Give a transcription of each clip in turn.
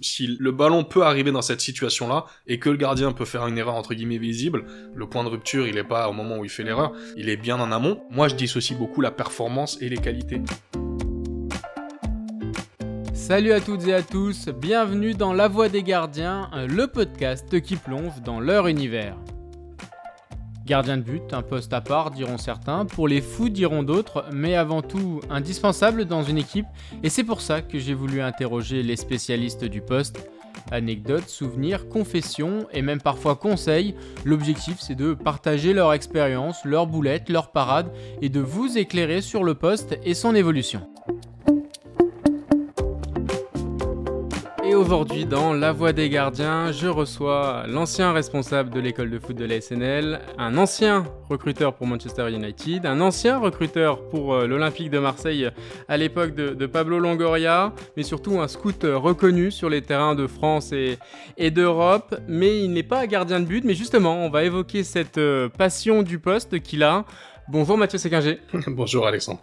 Si le ballon peut arriver dans cette situation-là et que le gardien peut faire une erreur entre guillemets visible, le point de rupture il est pas au moment où il fait l'erreur, il est bien en amont. Moi je dissocie beaucoup la performance et les qualités. Salut à toutes et à tous, bienvenue dans La Voix des Gardiens, le podcast qui plonge dans leur univers. Gardien de but, un poste à part diront certains, pour les fous diront d'autres, mais avant tout indispensable dans une équipe, et c'est pour ça que j'ai voulu interroger les spécialistes du poste. Anecdotes, souvenirs, confessions et même parfois conseils, l'objectif c'est de partager leur expérience, leurs boulettes, leurs parades et de vous éclairer sur le poste et son évolution. Aujourd'hui, dans La Voix des Gardiens, je reçois l'ancien responsable de l'école de foot de la SNL, un ancien recruteur pour Manchester United, un ancien recruteur pour euh, l'Olympique de Marseille à l'époque de, Pablo Longoria, mais surtout un scout reconnu sur les terrains de France et, et d'Europe. Mais il n'est pas gardien de but, mais justement, on va évoquer cette euh, passion du poste qu'il a. Bonjour Mathieu Séquinger. Bonjour Alexandre.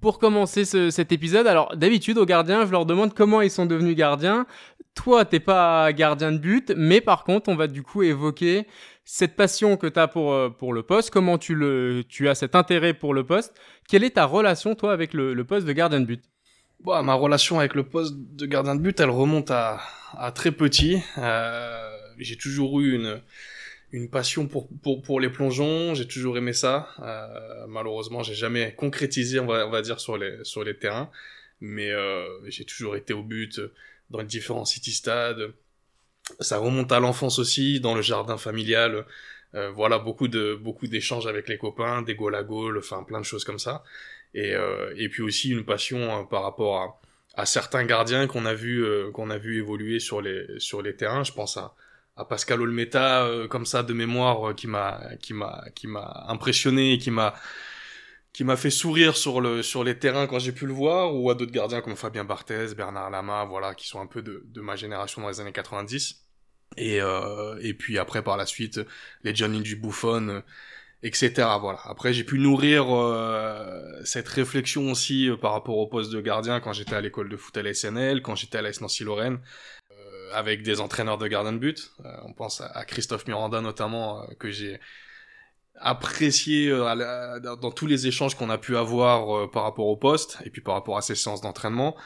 Pour commencer cet épisode, alors d'habitude aux gardiens, je leur demande comment ils sont devenus gardiens. Toi, t'es pas gardien de but, mais par contre, on va du coup évoquer cette passion que tu as pour, euh, pour le poste, comment tu, le, tu as cet intérêt pour le poste. Quelle est ta relation, toi, avec le, poste de gardien de but? Bon, Ma relation avec le poste de gardien de but, elle remonte à, à très petit. Euh, j'ai toujours eu une, une passion pour, pour, pour les plongeons, j'ai toujours aimé ça. Euh, malheureusement, j'ai jamais concrétisé, on va, on va dire, sur les, sur les terrains. Mais euh, j'ai toujours été au but dans les différents city stades. Ça remonte à l'enfance aussi, dans le jardin familial. Euh, voilà, beaucoup de beaucoup d'échanges avec les copains, des goals à goal, enfin plein de choses comme ça. Et, euh, et puis aussi une passion euh, par rapport à, à certains gardiens qu'on a vu euh, qu'on a vu évoluer sur les sur les terrains. Je pense à à Pascal Olmeta euh, comme ça de mémoire euh, qui m'a qui m'a qui m'a impressionné et qui m'a qui m'a fait sourire sur le sur les terrains quand j'ai pu le voir ou à d'autres gardiens comme Fabien Barthez, Bernard Lama, voilà qui sont un peu de, de ma génération dans les années 90 et euh, et puis après par la suite les Johnny du Buffon etc voilà. Après j'ai pu nourrir cette réflexion aussi par rapport au poste de gardien quand j'étais à l'école de foot à la SNL quand j'étais à la Nancy Lorraine avec des entraîneurs de gardien de but. Euh, on pense à, Christophe Miranda notamment, euh, que j'ai apprécié euh, dans tous les échanges qu'on a pu avoir par rapport au poste et puis par rapport à ces séances d'entraînement.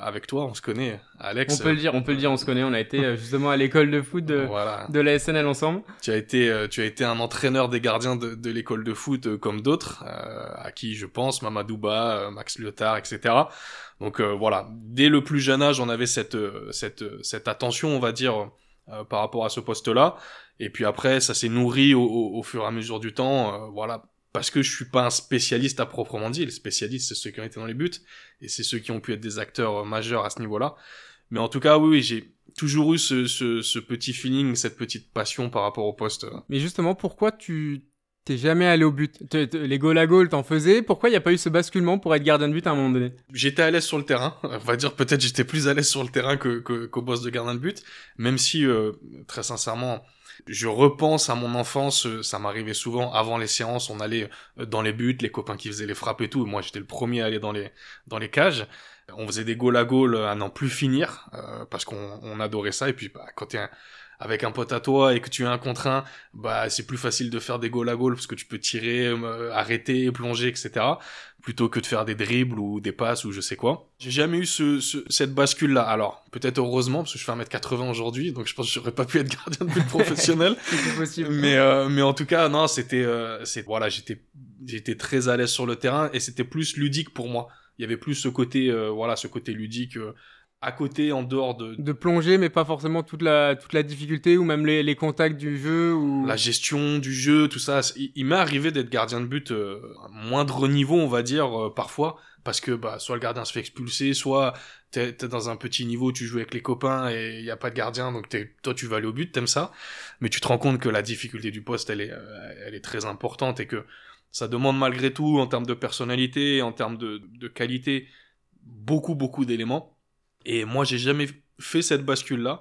Avec toi, on se connaît, Alex. On peut le dire, on peut le dire, on se connaît. On a été justement à l'école de foot de, de la SNL ensemble. Tu as été, tu as été un entraîneur des gardiens de, de l'école de foot comme d'autres, à qui je pense, Mamadouba, Max Lyotard, etc. Donc euh, voilà, dès le plus jeune âge, on avait cette euh, cette cette attention, on va dire, euh, par rapport à ce poste-là. Et puis après, ça s'est nourri au, au, fur et à mesure du temps, voilà, parce que je suis pas un spécialiste à proprement dit. Les spécialistes, c'est ceux qui ont été dans les buts et c'est ceux qui ont pu être des acteurs majeurs à ce niveau-là. Mais en tout cas, oui, oui j'ai toujours eu ce, ce, ce, petit feeling, cette petite passion par rapport au poste. Mais justement, pourquoi tu T'es jamais allé au but? Les goal à goal, t'en faisais. Pourquoi il n'y a pas eu ce basculement pour être gardien de but à un moment donné? J'étais à l'aise sur le terrain. On va dire peut-être j'étais plus à l'aise sur le terrain que qu'au boss de gardien de but. Même si, euh, très sincèrement, je repense à mon enfance. Euh, ça m'arrivait souvent avant les séances. On allait euh, dans les buts, les copains qui faisaient les frappes et tout. moi, j'étais le premier à aller dans les dans les cages. On faisait des goal à goal à n'en plus finir parce qu'on on adorait ça. Et puis, bah, quand t'es un avec un pote à toi et que tu es un contre un, bah c'est plus facile de faire des goals à goal parce que tu peux tirer, euh, arrêter, plonger, etc. Plutôt que de faire des dribbles ou des passes ou je sais quoi. J'ai jamais eu ce, cette bascule là. Alors peut-être heureusement parce que je fais 1m80 aujourd'hui, donc je pense que j'aurais pas pu être gardien de but professionnel. possible. Mais euh, mais en tout cas non, c'était euh, c'est voilà j'étais j'étais très à l'aise sur le terrain et c'était plus ludique pour moi. Il y avait plus ce côté euh, voilà ce côté ludique à côté, en dehors de... De plonger, mais pas forcément toute la, toute la difficulté, ou même les, les contacts du jeu, ou... La gestion du jeu, tout ça. Il, m'est arrivé d'être gardien de but euh, à moindre niveau, on va dire, euh, parfois, parce que bah, soit le gardien se fait expulser, soit t'es es dans un petit niveau, tu joues avec les copains et il y a pas de gardien, donc toi tu vas aller au but, t'aimes ça, mais tu te rends compte que la difficulté du poste, elle est, euh, elle est très importante et que ça demande malgré tout, en termes de personnalité, en termes de, de qualité, beaucoup, beaucoup d'éléments. Et moi, j'ai jamais fait cette bascule-là.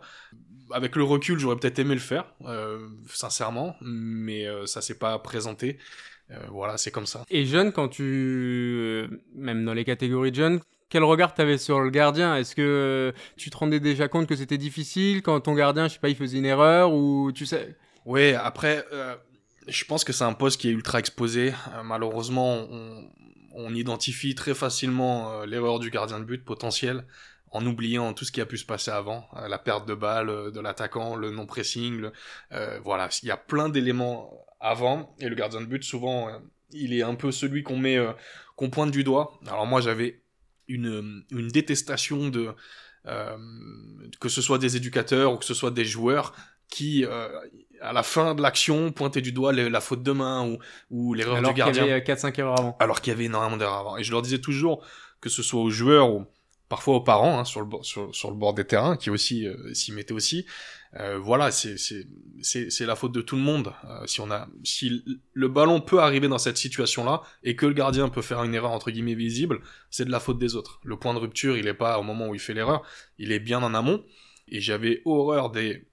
Avec le recul, j'aurais peut-être aimé le faire, euh, sincèrement, mais euh, ça s'est pas présenté. Euh, voilà, c'est comme ça. Et jeune, quand tu, même dans les catégories de jeunes, quel regard tu avais sur le gardien? Est-ce que tu te rendais déjà compte que c'était difficile quand ton gardien, je sais pas, il faisait une erreur ou tu sais? Oui, après, je pense que c'est un poste qui est ultra exposé. malheureusement, on, on, identifie très facilement l'erreur du gardien de but potentiel en oubliant tout ce qui a pu se passer avant, euh, la perte de balle euh, de l'attaquant, le non-pressing, euh, voilà, il y a plein d'éléments avant, et le gardien de but, souvent, il est un peu celui qu'on met, qu'on pointe du doigt. Alors moi, j'avais une, une détestation de, que ce soit des éducateurs ou que ce soit des joueurs qui, à la fin de l'action, pointaient du doigt la faute de main ou, ou l'erreur du gardien. Alors qu'il y avait 4-5 erreurs avant. Alors qu'il y avait énormément d'erreurs avant. Et je leur disais toujours, que ce soit aux joueurs ou parfois aux parents hein, sur, le, sur, sur, le bord des terrains qui aussi euh, s'y mettaient aussi. Euh, voilà, c'est la faute de tout le monde. Euh, si on a si le ballon peut arriver dans cette situation-là et que le gardien peut faire une erreur entre guillemets visible, c'est de la faute des autres. Le point de rupture, il est pas au moment où il fait l'erreur, il est bien en amont. Et j'avais horreur des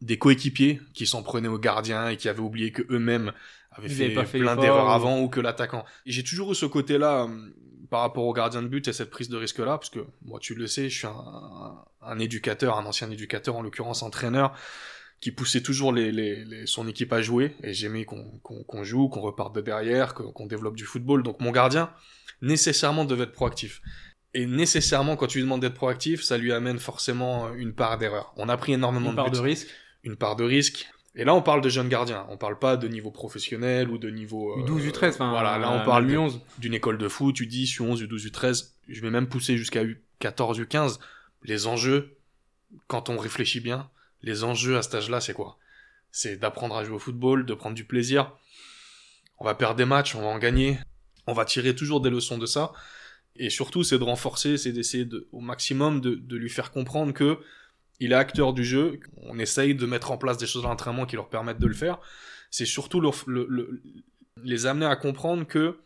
des coéquipiers qui s'en prenaient au gardien et qui avaient oublié que eux-mêmes avaient fait, plein d'erreurs avant ou que l'attaquant. J'ai toujours eu ce côté-là par rapport au gardien de but et cette prise de risque-là, parce que moi tu le sais, je suis un, éducateur, un ancien éducateur, en l'occurrence entraîneur, qui poussait toujours les, son équipe à jouer, et j'aimais qu'on joue, qu'on reparte de derrière, qu'on développe du football. Donc mon gardien, nécessairement devait être proactif. Et nécessairement, quand tu lui demandes d'être proactif, ça lui amène forcément une part d'erreur. On a pris énormément une de part de risque. Une part de risque. Et là, on parle de jeunes gardiens. On parle pas de niveau professionnel ou de niveau. Euh, U12, U13. Enfin, voilà, là, on parle d'une école de foot, U10, U11, U12, U13. Je vais même pousser jusqu'à U14, U15. Les enjeux, quand on réfléchit bien, les enjeux à cet âge-là, c'est quoi? C'est d'apprendre à jouer au football, de prendre du plaisir. On va perdre des matchs, on va en gagner. On va tirer toujours des leçons de ça. Et surtout, c'est de renforcer, c'est d'essayer de, au maximum de, de lui faire comprendre que il est acteur du jeu, on essaye de mettre en place des choses à l'entraînement qui leur permettent de le faire. C'est surtout les amener à comprendre que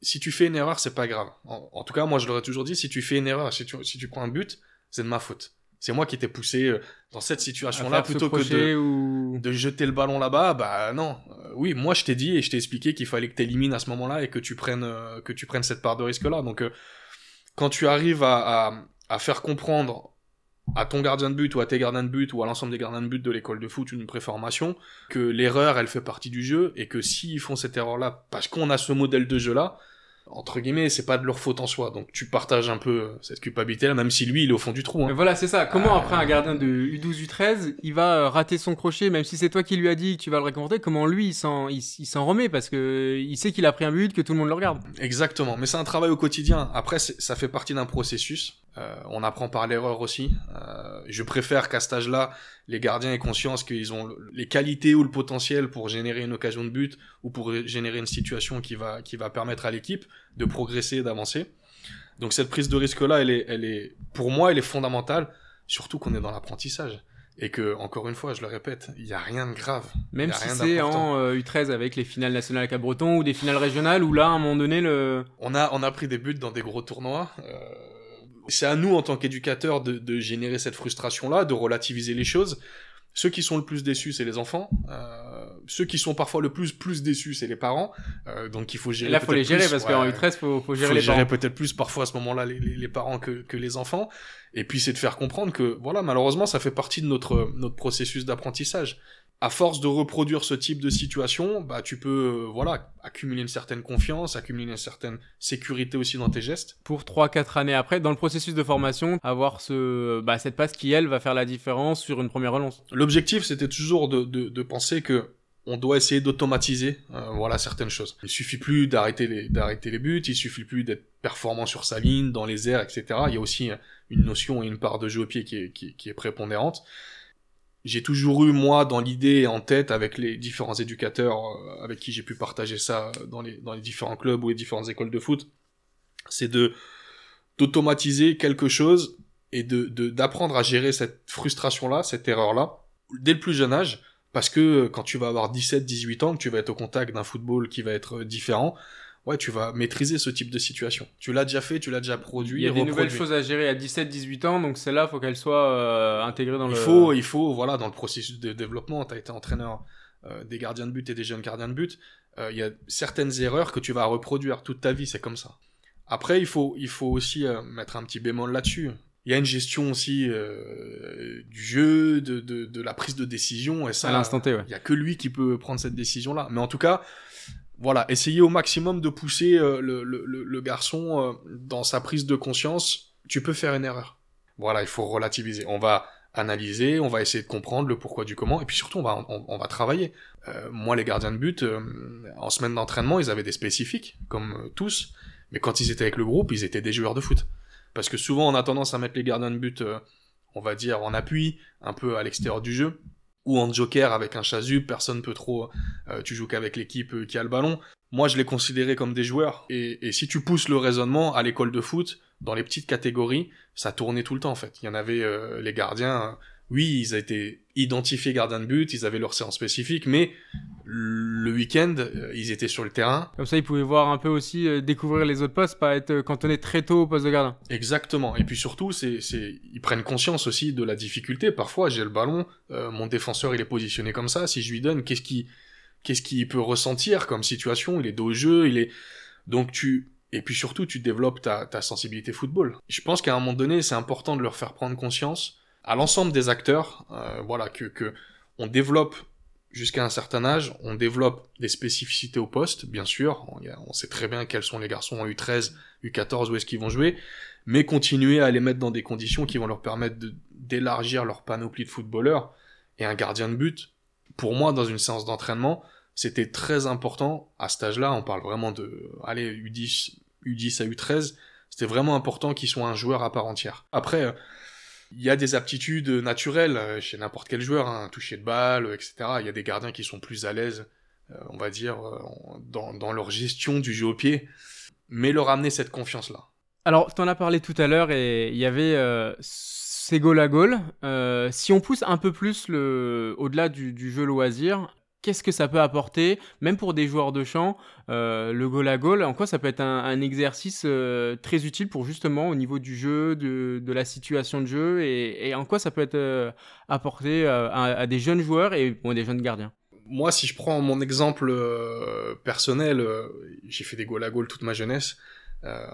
si tu fais une erreur, c'est pas grave. En, tout cas, moi, je leur ai toujours dit, si tu fais une erreur, si tu, si tu prends un but, c'est de ma faute. C'est moi qui t'ai poussé euh, dans cette situation-là plutôt que de, de, jeter le ballon là-bas. Bah non. Euh, oui, moi je t'ai dit et je t'ai expliqué qu'il fallait que tu élimines à ce moment-là et que tu prennes euh, que tu prennes cette part de risque-là. Donc quand tu arrives à, à, à, faire comprendre à ton gardien de but ou à tes gardiens de but ou à l'ensemble des gardiens de but de l'école de foot une préformation, que l'erreur elle fait partie du jeu et que s'ils font cette erreur là parce qu'on a ce modèle de jeu là, entre guillemets, c'est pas de leur faute en soi. Donc tu partages un peu euh, cette culpabilité-là, même si lui, il est au fond du trou. Hein. Voilà, c'est ça. Comment euh, après un gardien de U12, U13, il va euh, rater son crochet, même si c'est toi qui lui as dit que tu vas le récompenser, comment lui, il s'en, il, s'en remet parce que il sait qu'il a pris un but, que tout le monde le regarde. Exactement. Mais c'est un travail au quotidien. Après, ça fait partie d'un processus. On apprend par l'erreur aussi. je préfère qu'à cet âge-là, les gardiens aient conscience qu'ils ont les qualités ou le potentiel pour générer une occasion de but ou pour générer une situation qui va, qui va permettre à l'équipe de progresser, d'avancer. Donc cette prise de risque-là, elle est, elle est, pour moi, elle est fondamentale, surtout qu'on est dans l'apprentissage. Et que, encore une fois, je le répète, il n'y a rien de grave. Même si c'est en U13 euh, avec les finales nationales à Cabreton ou des finales régionales où là, à un moment donné, le... On a, on a pris des buts dans des gros tournois. Euh c'est à nous en tant qu'éducateurs de, générer cette frustration-là, de relativiser les choses. Ceux qui sont le plus déçus, c'est les enfants. Euh, ceux qui sont parfois le plus plus déçus, c'est les parents. Euh, donc il faut gérer. Et là, faut les gérer parce qu'en U13, faut, faut gérer faut les gérer peut-être plus parfois à ce moment-là les, les, parents que, que les enfants. Et puis c'est de faire comprendre que voilà, malheureusement, ça fait partie de notre notre processus d'apprentissage à force de reproduire ce type de situation, bah tu peux euh, voilà accumuler une certaine confiance, accumuler une certaine sécurité aussi dans tes gestes. Pour 3-4 années après, dans le processus de formation, avoir ce bah, cette passe qui elle va faire la différence sur une première relance. L'objectif c'était toujours de, de, de, penser que on doit essayer d'automatiser euh, voilà certaines choses. Il suffit plus d'arrêter les d'arrêter les buts, il suffit plus d'être performant sur sa ligne, dans les airs, etc. Il y a aussi une notion et une part de jeu au pied qui est, qui, qui est prépondérante j'ai toujours eu moi dans l'idée en tête avec les différents éducateurs euh, avec qui j'ai pu partager ça dans les dans les différents clubs ou les différentes écoles de foot, c'est de d'automatiser quelque chose et de d'apprendre à gérer cette frustration là, cette erreur là dès le plus jeune âge parce que quand tu vas avoir 17 18 ans que tu vas être au contact d'un football qui va être différent, ouais, tu vas maîtriser ce type de situation. Tu l'as déjà fait, tu l'as déjà produit. Il y a des nouvelles choses à gérer à 17-18 ans, donc celle-là, faut qu'elle soit euh, intégrée dans il le. Faut, il faut, voilà, dans le processus de développement. Tu as été entraîneur euh, des gardiens de but et des jeunes gardiens de but. Euh, il y a certaines erreurs que tu vas reproduire toute ta vie, c'est comme ça. Après, il faut, il faut aussi euh, mettre un petit bémol là-dessus. Il y a une gestion aussi du jeu, de, de, de, la prise de décision, et ça, à l'instant T, ouais. il y a que lui qui peut prendre cette décision-là. Mais en tout cas, voilà, essayez au maximum de pousser euh, le, le, le, garçon euh, dans sa prise de conscience. Tu peux faire une erreur. Voilà, il faut relativiser. On va analyser, on va essayer de comprendre le pourquoi du comment, et puis surtout on va, on, va travailler. Euh, moi, les gardiens de but, en semaine d'entraînement, ils avaient des spécifiques, comme tous. Mais quand ils étaient avec le groupe, ils étaient des joueurs de foot. Parce que souvent, on a tendance à mettre les gardiens de but, on va dire, en appui, un peu à l'extérieur du jeu, ou en joker avec un chasu, personne peut trop, euh, tu joues qu'avec l'équipe euh, qui a le ballon. Moi, je les considérais comme des joueurs. Et, et si tu pousses le raisonnement à l'école de foot, dans les petites catégories, ça tournait tout le temps en fait. Il y en avait les gardiens oui, ils été identifiés gardiens de but, ils avaient leur séance spécifique, mais le week-end, euh, ils étaient sur le terrain. Comme ça, ils pouvaient voir un peu aussi, euh, découvrir les autres postes, pas être cantonnés très tôt au poste de gardien. Exactement. Et puis surtout, c'est, c'est, ils prennent conscience aussi de la difficulté. Parfois, j'ai le ballon, euh, mon défenseur, il est positionné comme ça. Si je lui donne, qu'est-ce qui, qu'est-ce qu'il peut ressentir comme situation? Il est dos au jeu, il est. Donc tu, et puis surtout, tu développes ta, ta sensibilité football. Je pense qu'à un moment donné, c'est important de leur faire prendre conscience à l'ensemble des acteurs, euh, voilà, que, que on développe jusqu'à un certain âge, on développe des spécificités au poste, bien sûr, on, sait très bien quels sont les garçons en U13, U14, où est-ce qu'ils vont jouer, mais continuer à les mettre dans des conditions qui vont leur permettre d'élargir leur panoplie de footballeurs, et un gardien de but, pour moi, dans une séance d'entraînement, c'était très important, à cet âge-là, on parle vraiment de, allez, U10, U10 à U13, c'était vraiment important qu'ils soient un joueur à part entière. Après, il y a des aptitudes naturelles euh, chez n'importe quel joueur, hein, toucher de balle, etc. Il y a des gardiens qui sont plus à l'aise, euh, on va dire, euh, dans, leur gestion du jeu au pied, mais leur amener cette confiance-là. Alors, tu en as parlé tout à l'heure et il y avait euh, ces goal à goal. si on pousse un peu plus le, au-delà du, du jeu loisir, qu'est-ce que ça peut apporter, même pour des joueurs de champ, euh, le goal à goal, en quoi ça peut être un, exercice euh, très utile pour justement au niveau du jeu, de, la situation de jeu, et, en quoi ça peut être euh, apporté à, des jeunes joueurs et bon, des jeunes gardiens? Moi, si je prends mon exemple personnel, j'ai fait des goal à goal toute ma jeunesse.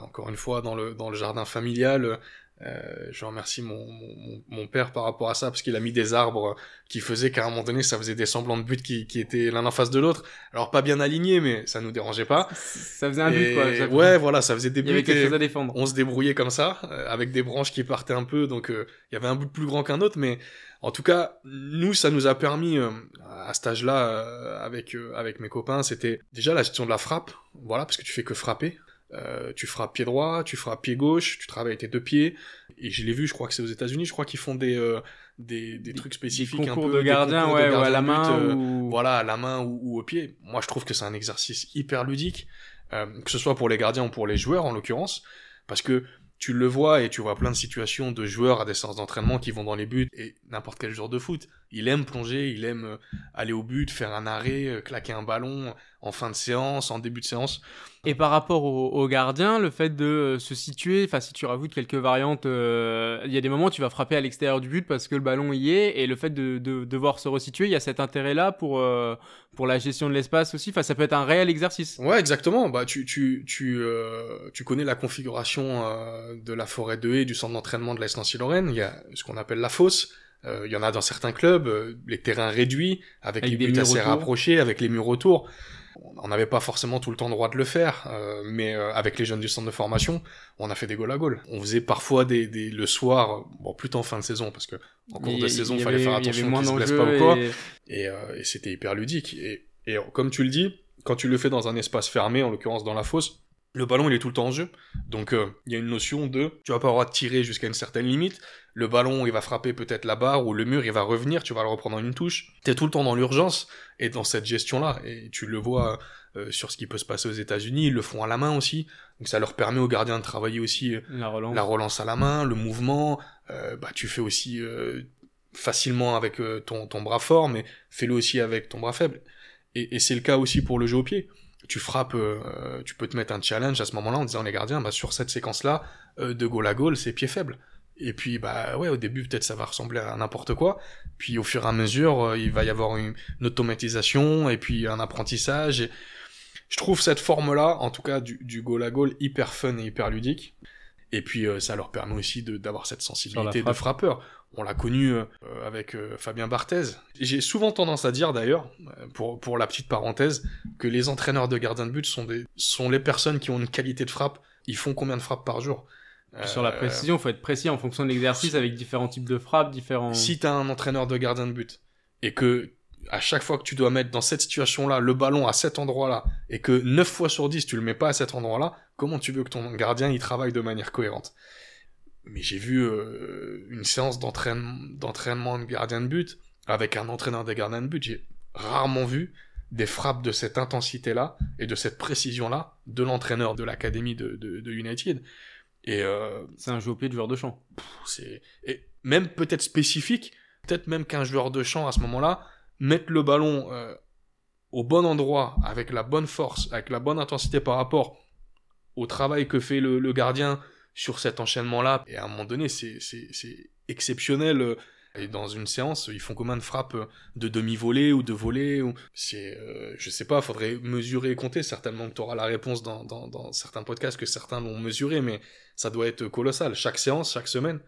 encore une fois, dans le, dans le jardin familial, euh, je remercie mon, mon, mon, père par rapport à ça parce qu'il a mis des arbres qui faisaient qu'à un moment donné ça faisait des semblants de buts qui, qui étaient l'un en face de l'autre. Alors pas bien alignés mais ça nous dérangeait pas. Ça faisait un but quoi. Ouais voilà ça faisait des buts. Il y avait quelque chose à défendre. On se débrouillait comme ça euh, avec des branches qui partaient un peu donc euh, il y avait un but plus grand qu'un autre mais en tout cas nous ça nous a permis à cet âge-là avec avec mes copains c'était déjà la gestion de la frappe voilà parce que tu fais que frapper euh, tu frappes pied droit, tu frappes pied gauche, tu travailles tes deux pieds. Et je l'ai vu, je crois que c'est aux États-Unis, je crois qu'ils font des, euh, des, des, trucs spécifiques. Des concours un peu, de gardien, ouais, à la main. Euh, ou... Voilà, à la main ou, ou, au pied. Moi, je trouve que c'est un exercice hyper ludique, que ce soit pour les gardiens ou pour les joueurs en l'occurrence, parce que tu le vois et tu vois plein de situations de joueurs à des séances d'entraînement qui vont dans les buts et n'importe quel joueur de foot. Il aime plonger, il aime aller au but, faire un arrêt, claquer un ballon en fin de séance, en début de séance. Et par rapport au, gardien, le fait de euh, se situer, enfin si tu rajoutes quelques variantes, euh, il y a des moments où tu vas frapper à l'extérieur du but parce que le ballon y est, et le fait de, devoir se resituer, il y a cet intérêt-là pour, euh, pour la gestion de l'espace aussi. Enfin, ça peut être un réel exercice. Ouais, exactement. Bah, tu, tu, tu, tu connais la configuration de la forêt de haie du centre d'entraînement de l'Est Nancy-Lorraine. Il y a ce qu'on appelle la fosse. Il y en a dans certains clubs, les terrains réduits, avec, avec les buts assez rapprochés, avec les murs autour on n'avait pas forcément tout le temps droit de le faire, euh, mais euh, avec les jeunes du centre de formation, on a fait des goals à goal. On faisait parfois des, des le soir, bon plutôt en fin de saison parce que en cours de saison, il fallait faire attention qu'ils se blessent pas ou quoi, et, euh, et c'était hyper ludique. Et, et comme tu le dis, quand tu le fais dans un espace fermé, en l'occurrence dans la fosse, le ballon il est tout le temps en jeu. Donc euh, il y a une notion de tu vas pas avoir de tirer jusqu'à une certaine limite. Le ballon il va frapper peut-être la barre ou le mur il va revenir, tu vas le reprendre en une touche. T'es tout le temps dans l'urgence et dans cette gestion là et tu le vois euh, sur ce qui peut se passer aux États-Unis, ils le font à la main aussi. Donc ça leur permet aux gardiens de travailler aussi euh, la, relance. la relance à la main, le mouvement. bah tu fais aussi facilement avec ton, ton bras fort, mais fais-le aussi avec ton bras faible. Et, et c'est le cas aussi pour le jeu au pied tu frappes, euh, tu peux te mettre un challenge à ce moment-là en disant les gardiens, bah, sur cette séquence-là, euh, de goal à goal, c'est pied faible. Et puis, bah ouais, au début, peut-être ça va ressembler à n'importe quoi. Puis au fur et à mesure, euh, il va y avoir une, automatisation et puis un apprentissage. je trouve cette forme-là, en tout cas du, du goal à goal, hyper fun et hyper ludique. Et puis euh, ça leur permet aussi d'avoir cette sensibilité de frappeur. On l'a connu euh, avec euh, Fabien Barthez. J'ai souvent tendance à dire d'ailleurs, pour, pour la petite parenthèse, que les entraîneurs de gardien de but sont, des, sont les personnes qui ont une qualité de frappe. Ils font combien de frappes par jour? Sur la précision, il faut être précis en fonction de l'exercice avec différents types de frappes, différents. Si tu as un entraîneur de gardien de but et que à chaque fois que tu dois mettre dans cette situation-là le ballon à cet endroit-là et que 9 fois sur 10 tu le mets pas à cet endroit-là, comment tu veux que ton gardien il travaille de manière cohérente? Mais j'ai vu euh, une séance d'entraînement de gardien de but avec un entraîneur des gardiens de but, j'ai rarement vu des frappes de cette intensité-là et de cette précision-là de l'entraîneur de l'académie de, de, United. Et euh, c'est un jeu au pied de joueur de champ. C'est et même peut-être spécifique, peut-être même qu'un joueur de champ à ce moment-là mettre le ballon euh, au bon endroit, avec la bonne force, avec la bonne intensité par rapport au travail que fait le, gardien sur cet enchaînement-là. Et à un moment donné, c'est exceptionnel. Et dans une séance, ils font combien de frappes de demi-volée ou de volée ou... C'est, euh, je sais pas, faudrait mesurer et compter. Certainement que tu auras la réponse dans, dans, dans certains podcasts que certains l'ont mesuré, mais ça doit être colossal. Chaque séance, chaque semaine,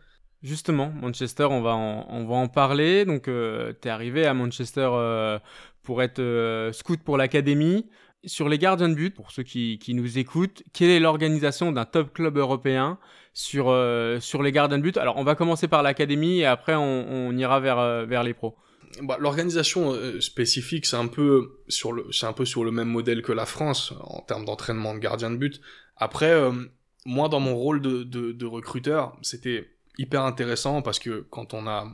Justement, Manchester, on va en, on va en parler. Donc, euh, arrivé à Manchester euh, pour être euh, scout pour l'académie. Sur les gardiens de but, pour ceux qui, nous écoutent, quelle est l'organisation d'un top club européen sur, sur les gardiens de but? Alors, on va commencer par l'académie et après, on, ira vers, vers les pros. Bah, L'organisation spécifique, c'est un, peu sur le, un peu sur le même modèle que la France en termes d'entraînement de gardiens de but. Après, moi, dans mon rôle de recruteur, c'était hyper intéressant parce que quand on a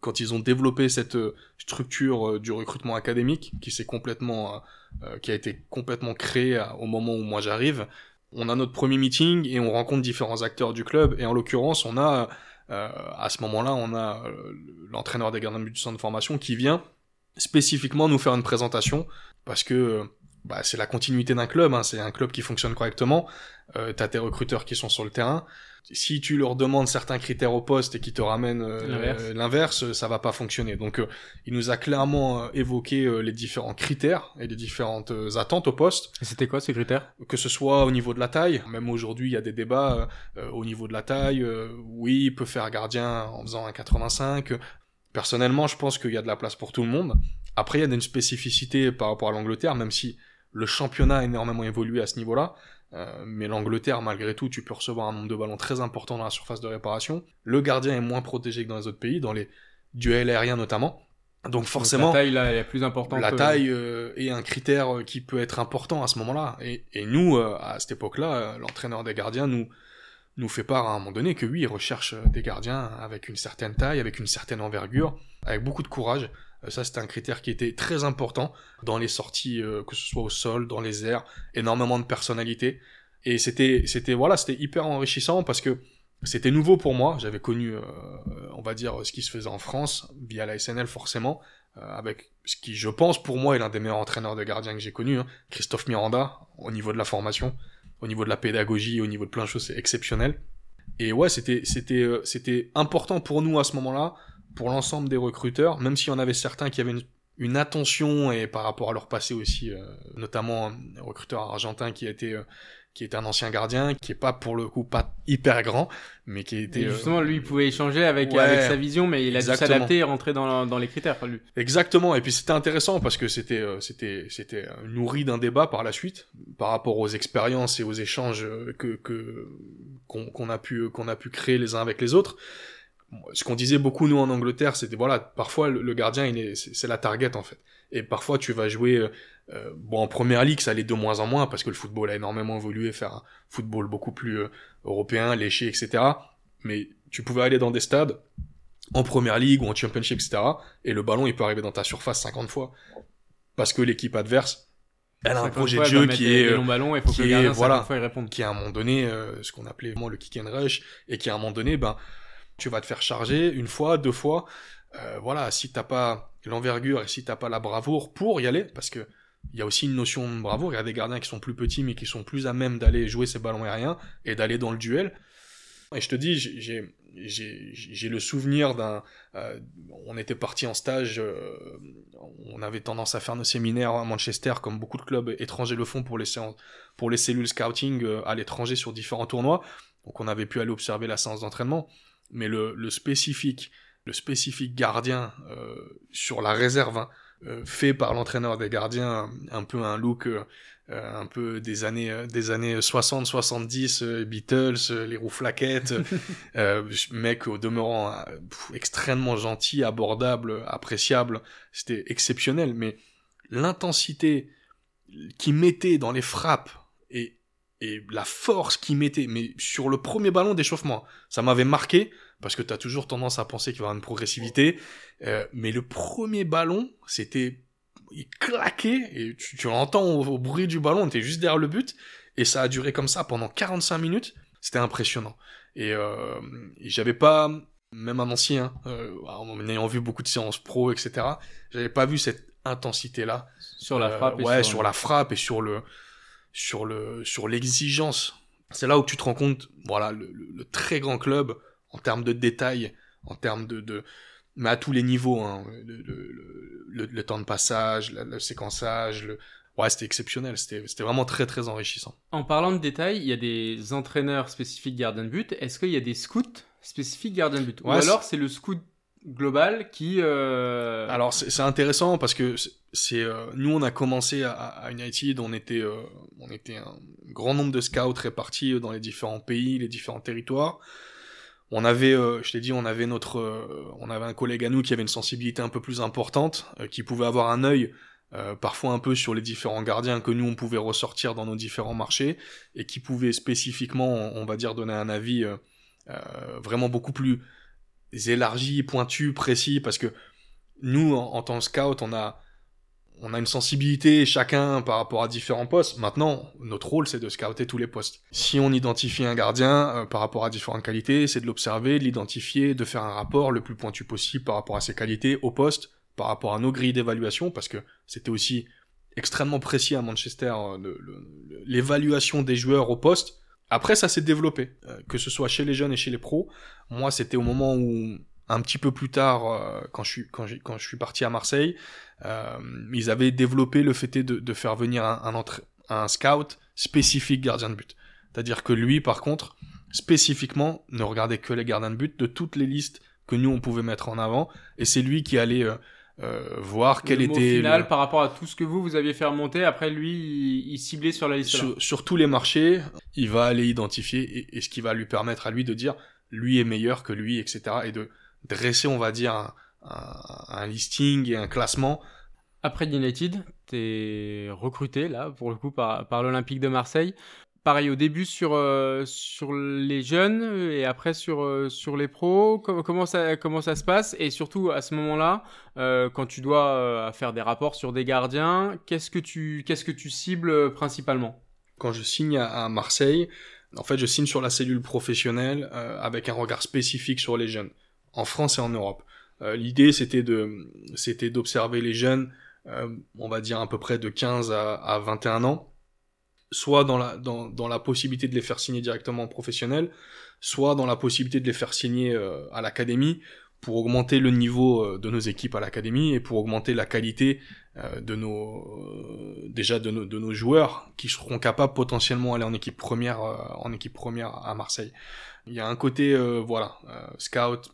quand ils ont développé cette euh, structure euh, du recrutement académique qui s'est complètement euh, qui a été complètement créée au moment où moi j'arrive on a notre premier meeting et on rencontre différents acteurs du club. Et en l'occurrence on a à ce moment-là on a l'entraîneur des gardiens de but du centre de formation qui vient spécifiquement nous faire une présentation parce que bah, c'est la continuité d'un club, hein, c'est un club qui fonctionne correctement, euh, t'as tes recruteurs qui sont sur le terrain, si tu leur demandes certains critères au poste et qu'ils te ramènent euh, l'inverse, ça va pas fonctionner. Donc euh, il nous a clairement euh, évoqué les différents critères et les différentes attentes au poste. Et c'était quoi ces critères? Que ce soit au niveau de la taille, même aujourd'hui il y a des débats au niveau de la taille, oui, il peut faire gardien en faisant un 85. Personnellement, je pense qu'il y a de la place pour tout le monde. Après, il y a une spécificité par rapport à l'Angleterre, même si le championnat a énormément évolué à ce niveau-là. Euh, mais l'Angleterre, malgré tout, tu peux recevoir un nombre de ballons très important dans la surface de réparation. Le gardien est moins protégé que dans les autres pays, dans les duels aériens notamment. Donc forcément, la taille là, est plus importante. La taille euh, est un critère euh, qui peut être important à ce moment-là. Et, et nous, à cette époque-là, l'entraîneur des gardiens nous nous fait part à un moment donné que oui, il recherche des gardiens avec une certaine taille, avec une certaine envergure, avec beaucoup de courage. Euh, ça, c'était un critère qui était très important dans les sorties, euh, que ce soit au sol, dans les airs, énormément de personnalité. Et c'était, c'était voilà, c'était hyper enrichissant parce que c'était nouveau pour moi. J'avais connu, euh, on va dire, ce qui se faisait en France via la SNL forcément, avec ce qui, je pense, pour moi, est l'un des meilleurs entraîneurs de gardiens que j'ai connu, hein, Christophe Miranda, au niveau de la formation, au niveau de la pédagogie, au niveau de plein de choses, c'est exceptionnel. Et ouais, c'était, c'était, c'était important pour nous à ce moment-là pour l'ensemble des recruteurs, même s'il y en avait certains qui avaient une, attention et par rapport à leur passé aussi, euh, notamment un recruteur argentin qui a été euh, qui était un ancien gardien, qui est pas pour le coup pas hyper grand, mais qui était euh, justement lui il pouvait échanger avec avec sa vision, mais il a dû s'adapter et rentrer dans, dans les critères. Lui. Exactement, et puis c'était intéressant parce que c'était c'était c'était nourri d'un débat par la suite par rapport aux expériences et aux échanges que que qu'on a pu qu'on a pu créer les uns avec les autres ce qu'on disait beaucoup nous en Angleterre, c'était voilà, parfois le, gardien il est, c'est la target en fait. Et parfois tu vas jouer, euh, euh, bon en première ligue ça allait de moins en moins parce que le football a énormément évolué, faire un football beaucoup plus euh, européen, léché, etc. Mais tu pouvais aller dans des stades en première ligue ou en championship, etc. Et le ballon il peut arriver dans ta surface 50 fois parce que l'équipe adverse elle a un projet de jeu qui est, ballon, il faut qui que voilà, qui à un moment donné, ce qu'on appelait le kick and rush, et qui à un moment donné, ben, tu vas te faire charger une fois, deux fois. Euh, voilà, si t'as pas l'envergure et si t'as pas la bravoure pour y aller, parce que il y a aussi une notion de bravoure. Il y a des gardiens qui sont plus petits mais qui sont plus à même d'aller jouer ces ballons aériens et d'aller dans le duel. Et je te dis, j'ai le souvenir d'un... on était parti en stage, on avait tendance à faire nos séminaires à Manchester, comme beaucoup de clubs étrangers le font pour les, pour les cellules scouting à l'étranger sur différents tournois. Donc on avait pu aller observer la séance d'entraînement. Mais le, le spécifique le spécifique gardien euh, sur la réserve, hein, euh, fait par l'entraîneur des gardiens, un peu un look euh, un peu des années des années 60 70 Beatles les roues flaquettes mec au demeurant extrêmement gentil abordable appréciable. C'était exceptionnel mais l'intensité qu'il mettait dans les frappes et et la force qu'il mettait mais sur le premier ballon d'échauffement ça m'avait marqué parce que tu as toujours tendance à penser qu'il va y avoir une progressivité. Euh, mais le premier ballon, c'était il claquait et tu, tu l'entends au, bruit du ballon, on était juste derrière le but et ça a duré comme ça pendant 45 minutes. C'était impressionnant. Et, euh, j'avais pas, même un ancien, euh, en ayant vu beaucoup de séances pro, etc., j'avais pas vu cette intensité-là. Sur la frappe. Euh, ouais, sur, la frappe et sur le, sur le, sur l'exigence. C'est là où tu te rends compte, voilà, le, le très grand club en termes de détails, en termes de, de mais à tous les niveaux, hein, le, le, temps de passage, le, séquençage, le... ouais, c'était exceptionnel, c'était vraiment très très enrichissant. En parlant de détails, il y a des entraîneurs spécifiques gardien de but. Est-ce qu'il y a des scouts spécifiques gardien de but? Ou alors c'est le scout global qui. Euh... Alors c'est intéressant parce que c'est euh, nous on a commencé à, United, on était euh, on était un grand nombre de scouts répartis dans les différents pays, les différents territoires on avait, je t'ai dit, on avait notre, on avait un collègue à nous qui avait une sensibilité un peu plus importante, qui pouvait avoir un œil parfois un peu sur les différents gardiens que nous on pouvait ressortir dans nos différents marchés et qui pouvait spécifiquement, on va dire, donner un avis vraiment beaucoup plus élargi, pointu, précis, parce que nous, en, en tant que scout, on a on a une sensibilité chacun par rapport à différents postes. Maintenant, notre rôle, c'est de scouter tous les postes. Si on identifie un gardien euh, par rapport à différentes qualités, c'est de l'observer, de l'identifier, de faire un rapport le plus pointu possible par rapport à ses qualités au poste, par rapport à nos grilles d'évaluation, parce que c'était aussi extrêmement précis à Manchester, euh, l'évaluation des joueurs au poste. Après, ça s'est développé, euh, que ce soit chez les jeunes et chez les pros. Moi, c'était au moment où un petit peu plus tard, quand je suis quand, parti à Marseille, euh, ils avaient développé le fait de, faire venir un, un, scout spécifique gardien de but. C'est-à-dire que lui, par contre, spécifiquement, ne regardait que les gardiens de but de toutes les listes que nous on pouvait mettre en avant, et c'est lui qui allait euh, voir quel était final par rapport à tout ce que vous vous aviez fait remonter. Après lui, il, ciblait sur la liste. Sur, sur, tous les marchés, il va aller identifier et, ce qui va lui permettre à lui de dire lui est meilleur que lui, etc. Et de dresser, on va dire, un, un, listing et un classement. Après United, t'es recruté là pour le coup par, par l'Olympique de Marseille. Pareil au début sur, euh, sur les jeunes et après sur, euh, sur les pros. comment, ça, comment ça se passe? Et surtout à ce moment-là, euh, quand tu dois faire des rapports sur des gardiens, qu'est-ce que tu, qu'est-ce que tu cibles principalement? Quand je signe à, Marseille, en fait je signe sur la cellule professionnelle avec un regard spécifique sur les jeunes, en France et en Europe. L'idée, c'était de, c'était d'observer les jeunes, on va dire à peu près de 15 à, à 21 ans, soit dans la, dans, dans, la possibilité de les faire signer directement en professionnel, soit dans la possibilité de les faire signer euh, à l'académie pour augmenter le niveau de nos équipes à l'académie et pour augmenter la qualité de nos déjà de nos, de nos joueurs qui seront capables potentiellement d'aller en équipe première en équipe première à Marseille. Il y a un côté voilà scout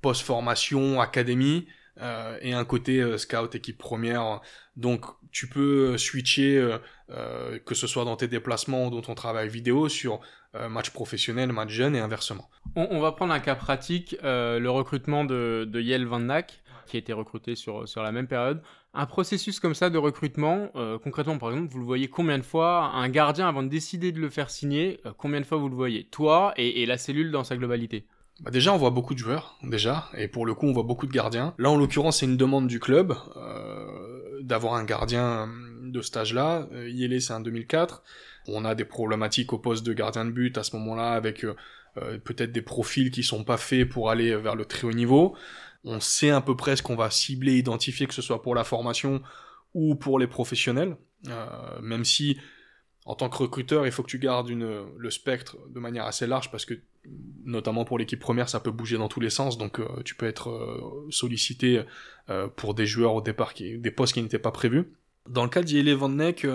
post-formation, académie, euh, et un côté euh, scout équipe première. Donc tu peux switcher, euh, que ce soit dans tes déplacements ou dans ton travail vidéo, sur match professionnel, match jeune et inversement. On, va prendre un cas pratique, le recrutement de, de Yel Van Nack, qui a été recruté sur, sur la même période. Un processus comme ça de recrutement, concrètement par exemple, vous le voyez combien de fois Un gardien, avant de décider de le faire signer, combien de fois vous le voyez? Toi et la cellule dans sa globalité bah déjà, on voit beaucoup de joueurs, déjà, et pour le coup, on voit beaucoup de gardiens. Là, en l'occurrence, c'est une demande du club euh, d'avoir un gardien de stage-là. Euh, Yélé, c'est un 2004. On a des problématiques au poste de gardien de but à ce moment-là, avec euh, euh, peut-être des profils qui sont pas faits pour aller vers le très haut niveau. On sait à peu près ce qu'on va cibler, identifier, que ce soit pour la formation ou pour les professionnels, même si en tant que recruteur, il faut que tu gardes le spectre de manière assez large parce que, notamment pour l'équipe première, ça peut bouger dans tous les sens. Donc, euh, tu peux être euh, sollicité euh, pour des joueurs au départ, des postes qui n'étaient pas prévus. Dans le cas d'Yele Van Neck,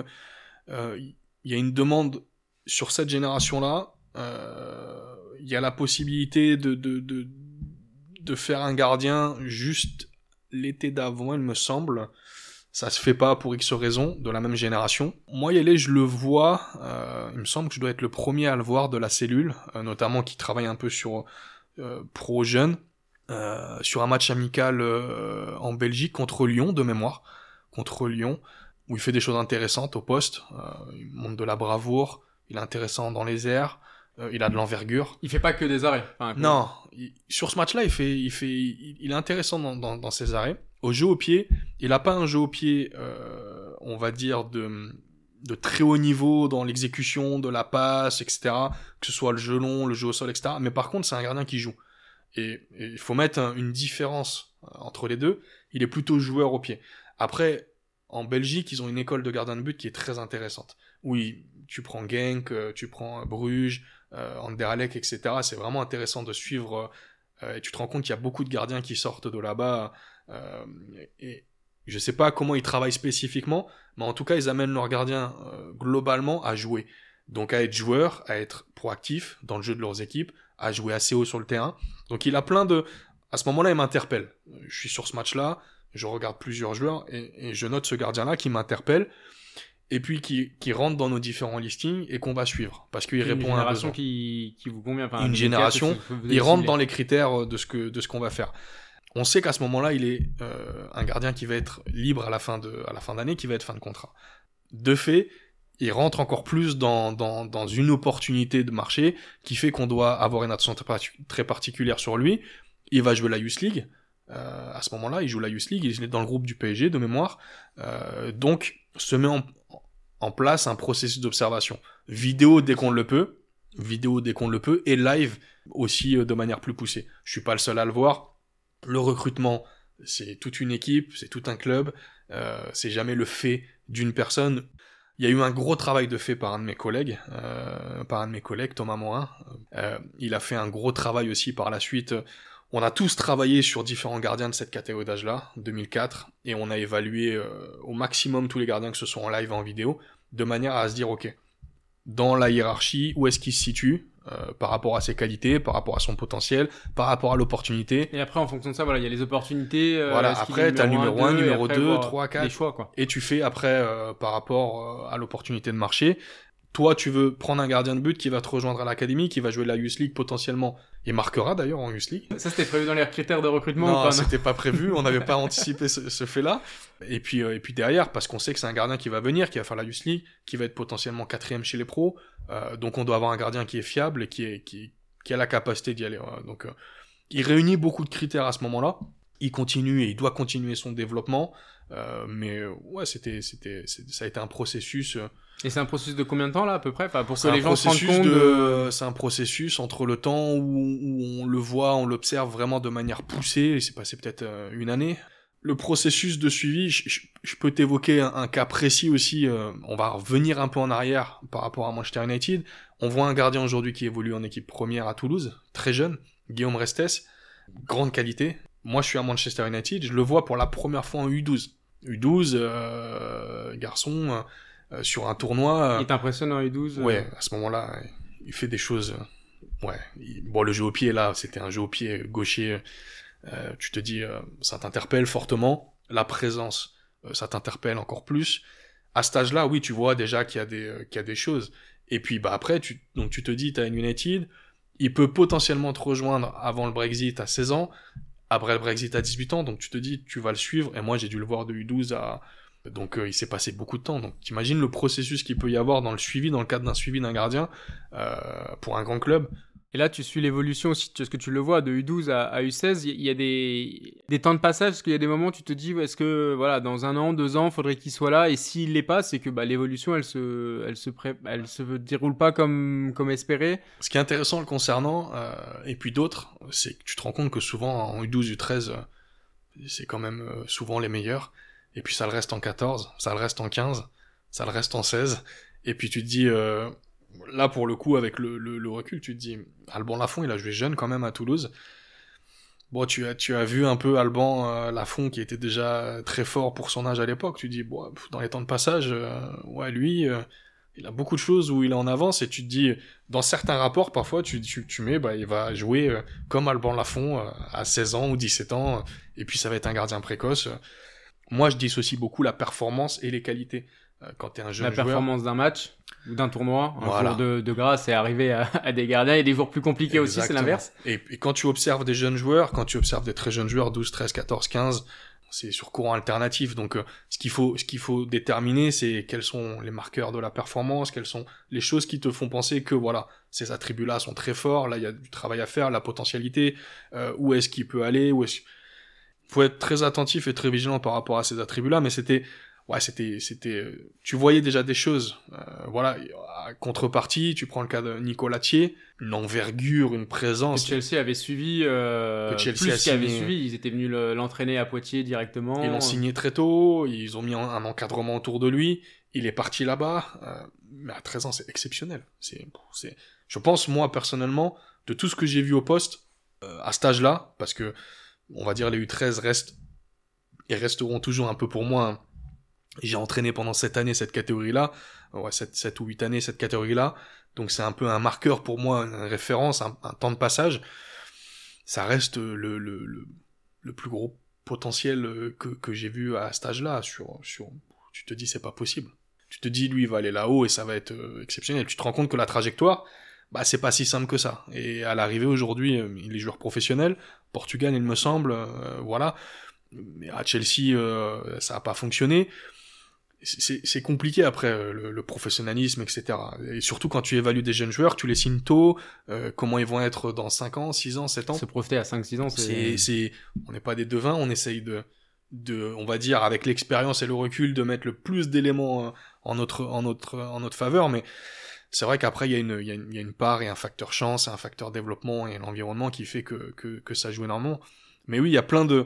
il y a une demande sur cette génération-là. Il y a la possibilité de faire un gardien juste l'été d'avant, il me semble. Ça se fait pas pour X raisons, de la même génération. Moi, Yele, je le vois, euh, il me semble que je dois être le premier à le voir de la cellule, euh, notamment qui travaille un peu sur euh, pro jeune, euh, sur un match amical en Belgique contre Lyon, de mémoire, contre Lyon, où il fait des choses intéressantes au poste, il montre de la bravoure, il est intéressant dans les airs, il a de l'envergure. Il fait pas que des arrêts. Enfin, Non, il- sur ce match-là, il fait, il fait, il, il est intéressant dans, dans, dans ses arrêts. Au jeu au pied, il a pas un jeu au pied, euh, on va dire de, très haut niveau dans l'exécution de la passe, etc. Que ce soit le jeu long, le jeu au sol, etc. Mais par contre, c'est un gardien qui joue. Et, il faut mettre un- une différence euh, entre les deux. Il est plutôt joueur au pied. Après, en Belgique, ils ont une école de gardien de but qui est très intéressante. Oui, tu prends Genk, euh, tu prends Bruges, euh, Anderlecht, etc. C'est vraiment intéressant de suivre. et tu te rends compte qu'il y a beaucoup de gardiens qui sortent de là-bas. Euh, et je sais pas comment ils travaillent spécifiquement, mais en tout cas, ils amènent leurs gardiens euh, globalement à jouer. Donc à être joueur, à être proactif dans le jeu de leurs équipes, à jouer assez haut sur le terrain. Donc il a plein de... À ce moment-là, il m'interpelle. Je suis sur ce match-là, je regarde plusieurs joueurs et, et je note ce gardien-là qui m'interpelle et puis qui, qui rentre dans nos différents listings et qu'on va suivre parce qu'il une répond à un génération besoin. qui, qui vous convient. Enfin, Une des génération, Il rentre dans les critères de ce que de ce qu'on va faire. On sait qu'à ce moment-là, il est euh, un gardien qui va être libre à la fin de à la fin d'année, qui va être fin de contrat. De fait, il rentre encore plus dans, dans, une opportunité de marché qui fait qu'on doit avoir une attention très parti- très particulière sur lui. Il va jouer la Youth League. Euh, à ce moment-là, il joue la Youth League, il est dans le groupe du PSG de mémoire. Euh, donc, se met en, en place un processus d'observation. Vidéo dès qu'on le peut, vidéo dès qu'on le peut, et live aussi de manière plus poussée. Je suis pas le seul à le voir. Le recrutement, c'est toute une équipe, c'est tout un club. Euh, c'est jamais le fait d'une personne. Il y a eu un gros travail de fait par un de mes collègues, euh, par un de mes collègues, Thomas Morin. Euh, il a fait un gros travail aussi par la suite. On a tous travaillé sur différents gardiens de cette catégorie d'âge-là, 2004, et on a évalué au maximum tous les gardiens, que ce soit en live en vidéo, de manière à se dire, ok, dans la hiérarchie, où est-ce qu'il se situe euh, par rapport à ses qualités, par rapport à son potentiel, par rapport à l'opportunité. Et après, en fonction de ça, voilà, il y a les opportunités. euh, Voilà, après, est t'as le numéro un, deux, et numéro après, deux, voir trois, quatre. Des choix, quoi. Et tu fais après euh, par rapport euh, à l'opportunité de marché. Toi, tu veux prendre un gardien de but qui va te rejoindre à l'académie, qui va jouer la Youth League potentiellement, et marquera d'ailleurs en Youth League. Ça, c'était prévu dans les critères de recrutement Non, c'était pas prévu, on n'avait pas anticipé ce, ce fait-là. Et puis, euh, et puis derrière, parce qu'on sait que c'est un gardien qui va venir, qui va faire la Youth League, qui va être potentiellement quatrième chez les pros, euh, donc on doit avoir un gardien qui est fiable et qui, est, qui, qui a la capacité d'y aller. Donc, euh, il réunit beaucoup de critères à ce moment-là. Il continue et il doit continuer son développement. Euh, mais ouais, c'était, c'était, ça a été un processus. euh, Et c'est un processus de combien de temps, là, à peu près? Enfin, Pour que les gens se rendent compte de... de... C'est un processus entre le temps où, où on le voit, on l'observe vraiment de manière poussée, et c'est passé peut-être euh, une année. Le processus de suivi, je, je- je peux t'évoquer un, un cas précis aussi, euh, on va revenir un peu en arrière par rapport à Manchester United. On voit un gardien aujourd'hui qui évolue en équipe première à Toulouse, très jeune, Guillaume Restes, grande qualité. Moi je suis à Manchester United, je le vois pour la première fois en U12. U12, euh, garçon, euh, sur un tournoi... euh, Il t'impressionne en U12 euh, Ouais, à ce moment-là, il fait des choses. euh, Ouais. il- Bon, le jeu au pied, là, c'était un jeu au pied gaucher. Euh, tu te dis, euh, ça t'interpelle fortement. La présence, euh, ça t'interpelle encore plus. À cet âge-là, oui, tu vois déjà qu'il y a des, euh, qu'il y a des choses. Et puis, bah, après, tu, donc, tu te dis, t'as une United. Il peut potentiellement te rejoindre avant le Brexit à 16 ans. Après le Brexit à 18 ans. Donc, tu te dis, tu vas le suivre. Et moi, j'ai dû le voir de U12 à, donc euh, il s'est passé beaucoup de temps. Donc t'imagines le processus qu'il peut y avoir dans le suivi, dans le cadre d'un suivi d'un gardien euh, pour un grand club. Et là, tu suis l'évolution aussi, parce que tu le vois, de U12 à, à U16, il y, il a des, des temps de passage, parce qu'il y a des moments où tu te dis, est-ce que, voilà, dans un an, deux ans, faudrait qu'il soit là, et s'il l'est pas, c'est que bah, l'évolution, elle se, elle, se pré- elle se déroule pas comme, comme espéré. Ce qui est intéressant le concernant, euh, et puis d'autres, c'est que tu te rends compte que souvent en U12, U13, euh, c'est quand même euh, souvent les meilleurs. Et puis ça le reste en 14, ça le reste en 15, ça le reste en 16. Et puis tu te dis, là pour le coup, avec le, le, recul, tu te dis, Alban Lafont, il a joué jeune quand même à Toulouse. Bon, tu as, tu as vu un peu Alban euh, Lafont qui était déjà très fort pour son âge à l'époque. Tu dis, bon, dans les temps de passage, euh, ouais, lui, il a beaucoup de choses où il est en avance et tu te dis, dans certains rapports, parfois, tu, tu, tu mets, bah, il va jouer comme Alban Lafont à 16 ans ou 17 ans, et puis ça va être un gardien précoce. Moi, je dissocie beaucoup la performance et les qualités. Euh, quand tu es un jeune La performance d'un match ou d'un tournoi, un jour de, de grâce et arriver à, des gardiens et des jours plus compliqués aussi, c'est l'inverse. Et, quand tu observes des jeunes joueurs, quand tu observes des très jeunes joueurs, 12, 13, 14, 15, c'est sur courant alternatif. Donc, euh, ce qu'il faut, ce qu'il faut déterminer, c'est quels sont les marqueurs de la performance, quelles sont les choses qui te font penser que voilà, ces attributs-là sont très forts. Là, il y a du travail à faire, la potentialité, euh, où est-ce qu'il peut aller, où est-ce faut être très attentif et très vigilant par rapport à ces attributs-là, mais c'était, ouais, c'était, c'était, tu voyais déjà des choses. Euh, voilà, à contrepartie, tu prends le cas de Nicolas Thier, une envergure, une présence. Que Chelsea avait suivi, euh, que Chelsea plus avait suivi. Ils étaient venus l'entraîner à Poitiers directement. Ils l'ont signé très tôt, ils ont mis un, encadrement autour de lui. Il est parti là-bas, euh, mais à 13 ans, c'est exceptionnel. C'est, c'est, je pense, moi, personnellement, de tout ce que j'ai vu au poste, euh, à cet âge-là, parce que on va dire les U13 restent et resteront toujours un peu pour moi. J'ai entraîné pendant cette année cette catégorie-là, ouais, 7, ou 8 années cette catégorie-là, donc c'est un peu un marqueur pour moi, une référence, un, temps de passage. Ça reste le, le, le, plus gros potentiel euh, que, que j'ai vu à cet âge-là. Sur, sur, tu te dis c'est pas possible. Tu te dis lui il va aller là-haut et ça va être euh, exceptionnel. Tu te rends compte que la trajectoire, bah c'est pas si simple que ça. Et à l'arrivée aujourd'hui, euh, il est joueur professionnel, Portugal il me semble, voilà. Mais à Chelsea, ça a pas fonctionné. C'est compliqué après le, professionnalisme, etc. Et surtout quand tu évalues des jeunes joueurs, tu les signes tôt, comment ils vont être dans 5 ans, 6 ans, 7 ans? Se projeter à 5-6 ans, c'est... On n'est pas des devins, on essaye de, de, on va dire, avec l'expérience et le recul, de mettre le plus d'éléments en notre, en, notre, en notre faveur, mais c'est vrai qu'après, il y, a une, y, a y a une part et un facteur chance, un facteur développement et l'environnement qui fait que, que, que, ça joue énormément. Mais oui, il y a plein de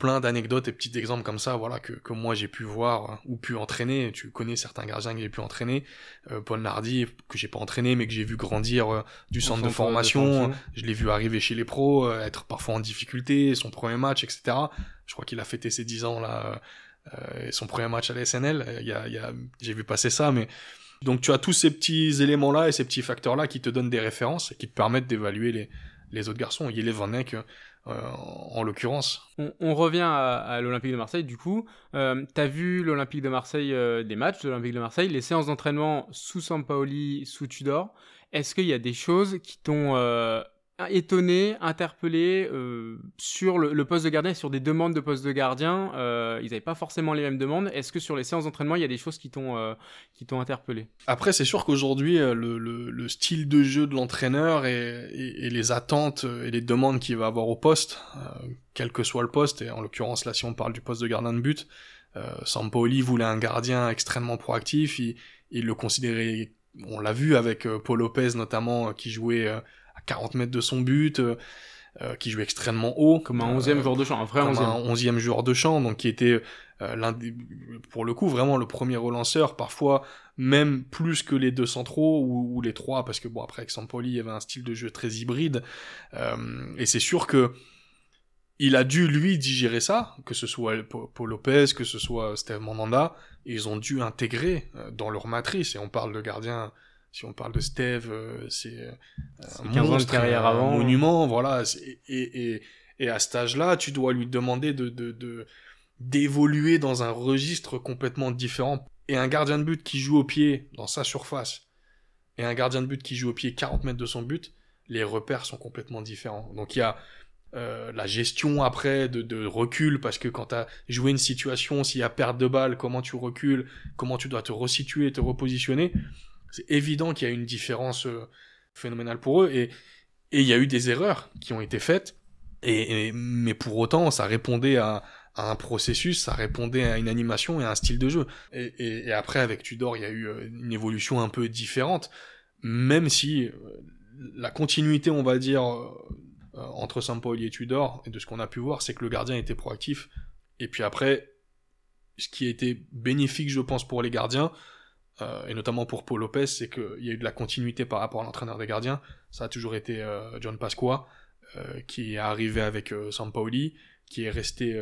plein d'anecdotes et petits exemples comme ça, voilà, que, que moi j'ai pu voir ou pu entraîner. Tu connais certains gardiens que j'ai pu entraîner. Euh, Paul Nardi, que j'ai pas entraîné, mais que j'ai vu grandir euh, du centre, de formation. je l'ai vu arriver chez les pros, euh, être parfois en difficulté, son premier match, etc. Je crois qu'il a fêté ses 10 ans là, son premier match à la SNL. Il y a, y a, j'ai vu passer ça, mais donc tu as tous ces petits éléments-là et ces petits facteurs-là qui te donnent des références et qui te permettent d'évaluer les, les autres garçons. Il est Van Eyck, euh, en l'occurrence. On, revient à, l'Olympique de Marseille, du coup. Euh, tu as vu l'Olympique de Marseille, euh, des matchs de l'Olympique de Marseille, les séances d'entraînement sous Sampaoli, sous Tudor. Est-ce qu'il y a des choses qui t'ont étonné, interpellé euh, sur le, poste de gardien sur des demandes de poste de gardien. Euh, ils n'avaient pas forcément les mêmes demandes. Est-ce que sur les séances d'entraînement, il y a des choses qui t'ont euh, interpellé? Après, c'est sûr qu'aujourd'hui, le, le, style de jeu de l'entraîneur et, et, les attentes et les demandes qu'il va avoir au poste, quel que soit le poste, et en l'occurrence là, si on parle du poste de gardien de but, Sampoli voulait un gardien extrêmement proactif. Il, il le considérait, on l'a vu avec Paul Lopez notamment, qui jouait 40 mètres de son but, euh, euh, qui jouait extrêmement haut. Comme un 11e joueur de champ, un vrai 11e. Un 11e joueur de champ, donc qui était euh, l'un des, pour le coup, vraiment le premier relanceur, parfois même plus que les deux centraux ou, les trois, parce que bon, après, avec Sampoli, il y avait un style de jeu très hybride, et c'est sûr que il a dû, lui, digérer ça, que ce soit Paul Lopez, que ce soit Steve Mandanda, ils ont dû intégrer dans leur matrice, et on parle de gardiens si on parle de Steve, euh, c'est euh, un monstre, carrière avant, monument, voilà. Et, et, et à cet âge-là, tu dois lui demander de, de, d'évoluer dans un registre complètement différent. Et un gardien de but qui joue au pied dans sa surface, et un gardien de but qui joue au pied 40 mètres de son but, les repères sont complètement différents. Donc il y a euh, la gestion après de, de, recul, parce que quand tu as joué une situation, s'il y a perte de balle, comment tu recules, comment tu dois te resituer, te repositionner, c'est évident qu'il y a une différence euh, phénoménale pour eux et il y a eu des erreurs qui ont été faites et, mais pour autant ça répondait à, un processus, ça répondait à une animation et à un style de jeu. Et après avec Tudor, il y a eu euh, une évolution un peu différente, même si euh, la continuité, on va dire, entre Sampaoli et Tudor, et de ce qu'on a pu voir, c'est que le gardien était proactif. Et puis après, ce qui a été bénéfique, je pense, pour les gardiens, euh, et notamment pour Paul Lopez, c'est qu'il y a eu de la continuité par rapport à l'entraîneur des gardiens. Ça a toujours été euh, John Pasqua, euh, qui est arrivé avec Sampaoli, qui est resté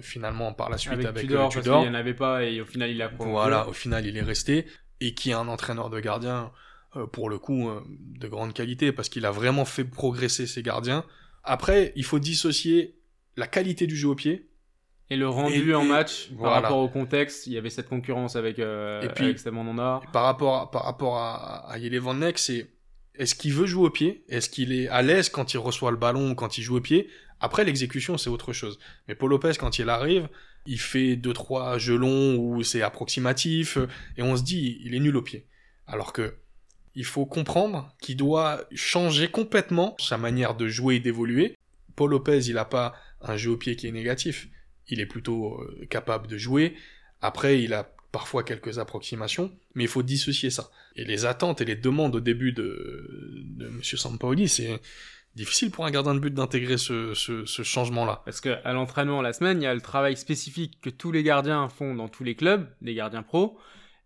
finalement par la suite avec, avec Tudor, Tudor. Parce qu'il n'y en avait pas et au final il a Voilà, au final il est resté, et qui est un entraîneur de gardiens, pour le coup, de grande qualité, parce qu'il a vraiment fait progresser ses gardiens. Après, il faut dissocier la qualité du jeu au pied et le rendu en match par rapport au contexte, il y avait cette concurrence avec, euh, et puis, avec Par rapport à, par rapport à, à Van Neck, c'est est-ce qu'il veut jouer au pied? Est-ce qu'il est à l'aise quand il reçoit le ballon ou quand il joue au pied? Après, l'exécution, c'est autre chose. Mais Paul Lopez, quand il arrive, il fait deux trois jeux longs où c'est approximatif et on se dit il est nul au pied. Alors que il faut comprendre qu'il doit changer complètement sa manière de jouer et d'évoluer. Paul Lopez, il n'a pas un jeu au pied qui est négatif il est plutôt euh, capable de jouer. Après, il a parfois quelques approximations, mais il faut dissocier ça. Et les attentes et les demandes au début de, de M. Sampaoli, c'est difficile pour un gardien de but d'intégrer ce, ce, changement-là. Parce qu'à l'entraînement la semaine, il y a le travail spécifique que tous les gardiens font dans tous les clubs, les gardiens pros,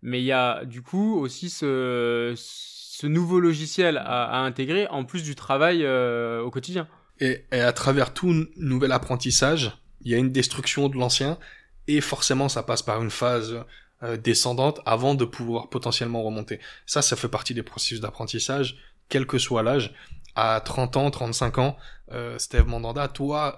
mais il y a du coup aussi ce, ce nouveau logiciel à, intégrer en plus du travail euh, au quotidien. Et, et, à travers tout nouvel apprentissage, il y a une destruction de l'ancien, et forcément ça passe par une phase euh, descendante avant de pouvoir potentiellement remonter. Ça, ça fait partie des processus d'apprentissage, quel que soit l'âge. À 30 ans, 35 ans, euh, Steve Mandanda, toi,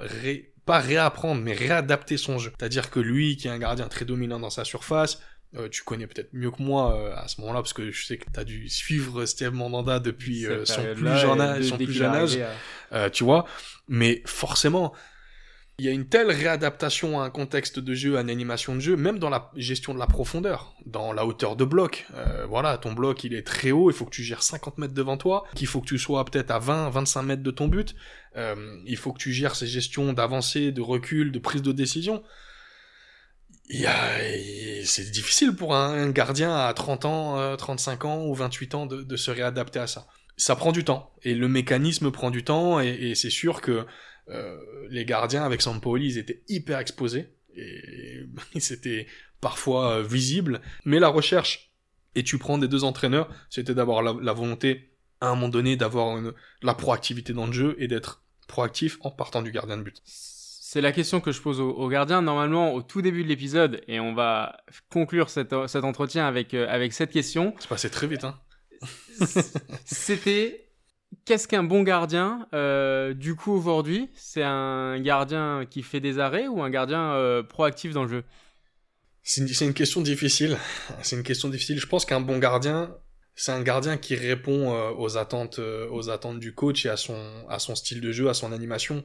pas réapprendre, mais réadapter son jeu. C'est-à-dire que lui, qui est un gardien très dominant dans sa surface, euh, tu connais peut-être mieux que moi euh, à ce moment-là, parce que je sais que tu as dû suivre Steve Mandanda depuis son plus jeune âge, son plus jeune âge tu vois. Mais forcément, il y a une telle réadaptation à un contexte de jeu, à une animation de jeu, même dans la gestion de la profondeur, dans la hauteur de bloc. Euh, voilà, ton bloc il est très haut, il faut que tu gères 50 mètres devant toi, qu'il faut que tu sois peut-être à 20, 25 mètres de ton but. Euh, il faut que tu gères ces gestions d'avancée, de recul, de prise de décision. C'est difficile pour un gardien à 30 ans, 35 euh, ans ou 28 ans de, de se réadapter à ça. Ça prend du temps, et le mécanisme prend du temps, et, et c'est sûr que les gardiens avec Sampoli, ils étaient hyper exposés et c'était parfois euh, visible. Mais la recherche, et tu prends des deux entraîneurs, c'était d'avoir la, volonté à un moment donné d'avoir la proactivité dans le jeu et d'être proactif en partant du gardien de but. C'est la question que je pose aux, gardiens normalement au tout début de l'épisode et on va conclure cet entretien avec, euh, avec cette question. C'est passé très vite, hein. C'était Qu'est-ce qu'un bon gardien euh, Du coup, aujourd'hui, c'est un gardien qui fait des arrêts ou un gardien euh, proactif dans le jeu? C'est une, question difficile. C'est une question difficile. Je pense qu'un bon gardien, c'est un gardien qui répond euh, aux attentes, aux attentes du coach et à son, à son style de jeu, à son animation.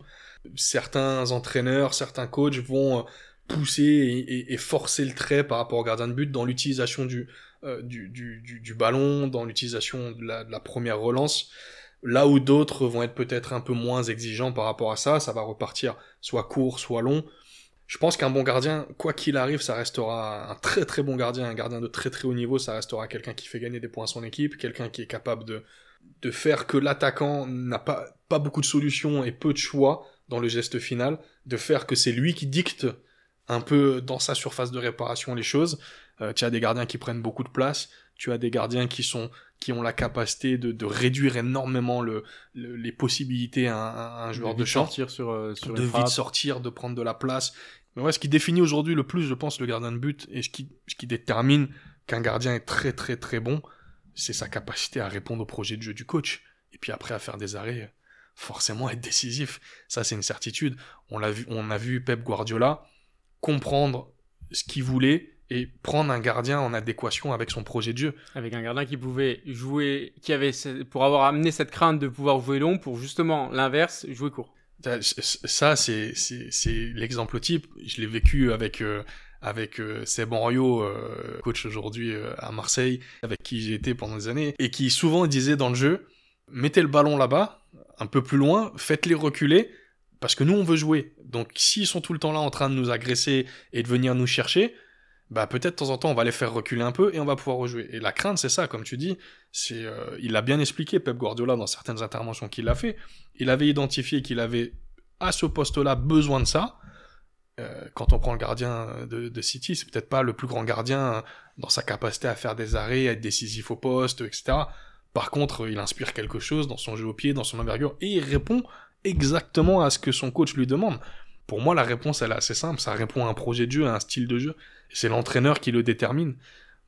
Certains entraîneurs, certains coachs vont pousser et, forcer le trait par rapport au gardien de but dans l'utilisation du, du, du, ballon, dans l'utilisation de la première relance. Là où d'autres vont être peut-être un peu moins exigeants par rapport à ça, ça va repartir soit court, soit long. Je pense qu'un bon gardien, quoi qu'il arrive, ça restera un très très bon gardien, un gardien de très très haut niveau, ça restera quelqu'un qui fait gagner des points à son équipe, quelqu'un qui est capable de, de faire que l'attaquant n'a pas, pas beaucoup de solutions et peu de choix dans le geste final, de faire que c'est lui qui dicte un peu dans sa surface de réparation les choses. Euh, tu as des gardiens qui prennent beaucoup de place, tu as des gardiens qui sont qui ont la capacité de, de réduire énormément le, les possibilités à, un joueur de, champ, sortir sur, euh, sur de vite sortir, de prendre de la place. Mais ouais, ce qui définit aujourd'hui le plus, je pense, le gardien de but et ce qui, ce qui détermine qu'un gardien est très très très bon, c'est sa capacité à répondre au projet de jeu du coach. Et puis après à faire des arrêts, forcément être décisif. Ça c'est une certitude. On l'a vu, on a vu Pep Guardiola comprendre ce qu'il voulait et prendre un gardien en adéquation avec son projet de jeu. Avec un gardien qui pouvait jouer, qui avait, pour avoir amené cette crainte de pouvoir jouer long, pour justement l'inverse, jouer court. Ça, c'est, l'exemple type. Je l'ai vécu avec, euh, avec euh, Seb euh, coach aujourd'hui euh, à Marseille, avec qui j'ai été pendant des années, et qui souvent disait dans le jeu, mettez le ballon là-bas, un peu plus loin, faites-les reculer, parce que nous, on veut jouer. Donc, s'ils sont tout le temps là en train de nous agresser et de venir nous chercher, bah peut-être de temps en temps on va les faire reculer un peu et on va pouvoir rejouer. Et la crainte c'est ça, comme tu dis, c'est euh, il l'a bien expliqué Pep Guardiola dans certaines interventions qu'il a fait. Il avait identifié qu'il avait à ce poste-là besoin de ça. Euh, quand on prend le gardien de, de City, c'est peut-être pas le plus grand gardien dans sa capacité à faire des arrêts, à être décisif au poste, etc. Par contre, il inspire quelque chose dans son jeu au pied, dans son envergure, et il répond exactement à ce que son coach lui demande. Pour moi, la réponse, elle est assez simple. Ça répond à un projet de jeu, à un style de jeu. C'est l'entraîneur qui le détermine.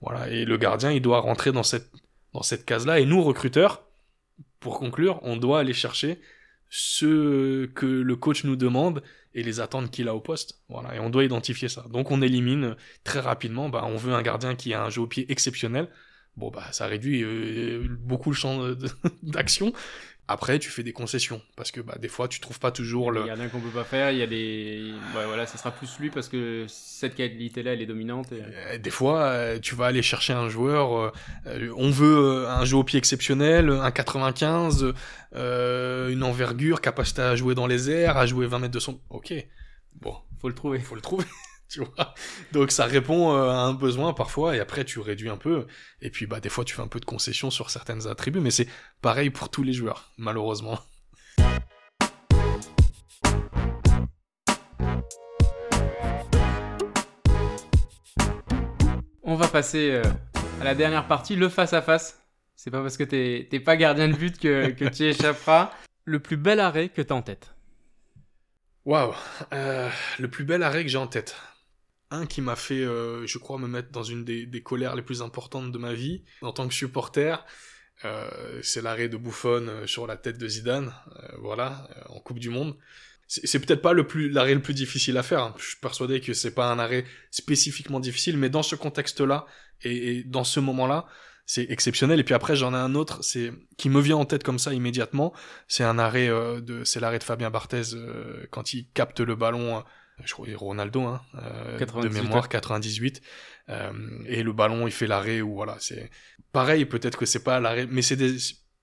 Voilà. Et le gardien, il doit rentrer dans cette, dans cette case-là. Et nous, recruteurs, pour conclure, on doit aller chercher ce que le coach nous demande et les attentes qu'il a au poste. Voilà, et on doit identifier ça. Donc on élimine très rapidement, bah, on veut un gardien qui a un jeu au pied exceptionnel. Bon, bah ça réduit euh, beaucoup le champ d'action. Après, tu fais des concessions parce que bah, des fois, tu trouves pas toujours le. Il y en a qu'on peut pas faire. Il y a des. Ouais, voilà, ça sera plus lui parce que cette qualité-là, elle est dominante. Euh, des fois, euh, tu vas aller chercher un joueur. Euh, on veut un jeu au pied exceptionnel, un 95, une envergure, capacité à jouer dans les airs, à jouer 20 mètres de son. Ok. Bon, faut le trouver. Faut le trouver. tu vois. Donc ça répond euh, à un besoin parfois et après tu réduis un peu et puis bah des fois tu fais un peu de concession sur certaines attributs mais c'est pareil pour tous les joueurs malheureusement. On va passer euh, à la dernière partie, le face à face. C'est pas parce que t'es pas gardien de but que, que tu échapperas. Le plus bel arrêt que t'as en tête? Waouh, euh, le plus bel arrêt que j'ai en tête qui m'a fait, euh, je crois, me mettre dans une des, colères les plus importantes de ma vie en tant que supporter. Euh, c'est l'arrêt de Buffon euh, sur la tête de Zidane, voilà, en Coupe du Monde. C'est peut-être pas le plus l'arrêt le plus difficile à faire. Hein. Je suis persuadé que c'est pas un arrêt spécifiquement difficile, mais dans ce contexte-là et, dans ce moment-là, c'est exceptionnel. Et puis après, j'en ai un autre, c'est qui me vient en tête comme ça immédiatement. C'est un arrêt de, c'est l'arrêt de Fabien Barthez quand il capte le ballon je crois Ronaldo, hein, euh, de mémoire 98, euh, et le ballon il fait l'arrêt ou voilà c'est pareil peut-être que c'est pas l'arrêt, mais c'est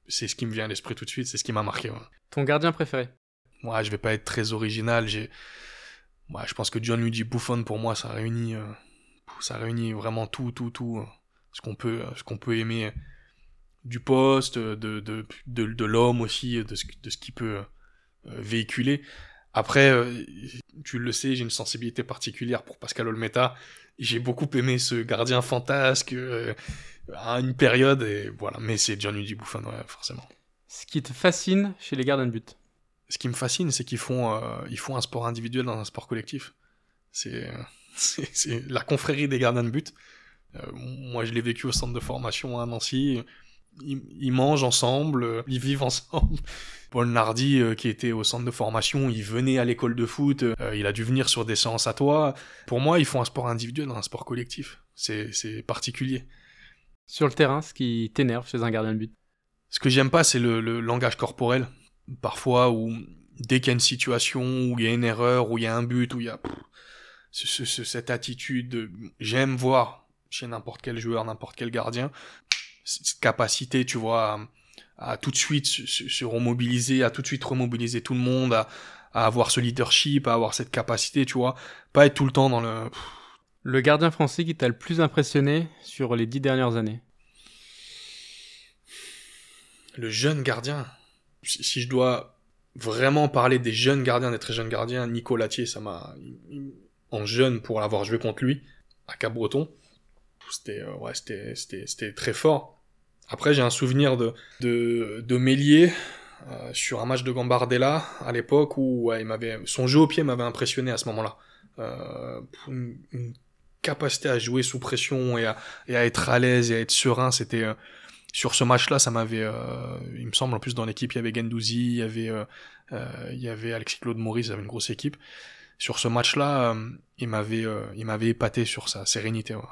c'est ce qui me vient à l'esprit tout de suite, c'est ce qui m'a marqué. Ton gardien préféré? Moi, je vais pas être très original. J'ai, moi, je pense que John Luigi Buffon pour moi, ça réunit, euh, ça réunit vraiment tout, tout, tout, ce qu'on peut, ce qu'on peut aimer du poste, de, de, de, de l'homme aussi, de ce, de ce qu'il peut véhiculer. Après, euh, tu le sais, j'ai une sensibilité particulière pour Pascal Olmeta. J'ai beaucoup aimé ce gardien fantasque euh, à une période, et voilà. Mais c'est Gianluigi Buffon, ouais, forcément. Ce qui te fascine chez les gardiens de but? Ce qui me fascine, c'est qu'ils font, euh, ils font un sport individuel dans un sport collectif. C'est, c'est, la confrérie des gardiens de but. moi, je l'ai vécu au centre de formation à Nancy ils, mangent ensemble, ils vivent ensemble. Paul Nardi, euh, qui était au centre de formation, il venait à l'école de foot, euh, il a dû venir sur des séances à toi. Pour moi, ils font un sport individuel un sport collectif. C'est particulier. Sur le terrain, ce qui t'énerve chez un gardien de but? Ce que j'aime pas, c'est le, langage corporel. Parfois, où dès qu'il y a une situation, où il y a une erreur, où il y a un but, où il y a cette attitude, j'aime voir chez n'importe quel joueur, n'importe quel gardien, cette capacité, tu vois, à, tout de suite se, remobiliser, à tout de suite remobiliser tout le monde, à, avoir ce leadership, à avoir cette capacité, tu vois, pas être tout le temps dans le... Le gardien français qui t'a le plus impressionné sur les dix dernières années? Le jeune gardien. Si, je dois vraiment parler des jeunes gardiens, des très jeunes gardiens, Nico Latier, ça m'a... En jeune, pour l'avoir joué contre lui, à Cap-Breton, c'était euh, ouais, c'était très fort. Après, j'ai un souvenir de de, de Mélier euh, sur un match de Gambardella à l'époque où ouais, il m'avait son jeu au pied m'avait impressionné à ce moment-là. Euh, une, capacité à jouer sous pression et à, et à être à l'aise et à être serein, c'était euh, sur ce match-là, ça m'avait, il me semble en plus dans l'équipe il y avait Gendouzi, il y avait il y avait Alexis Claude Maurice, il avait une grosse équipe. Sur ce match-là, il m'avait il m'avait épaté sur sa sérénité. Ouais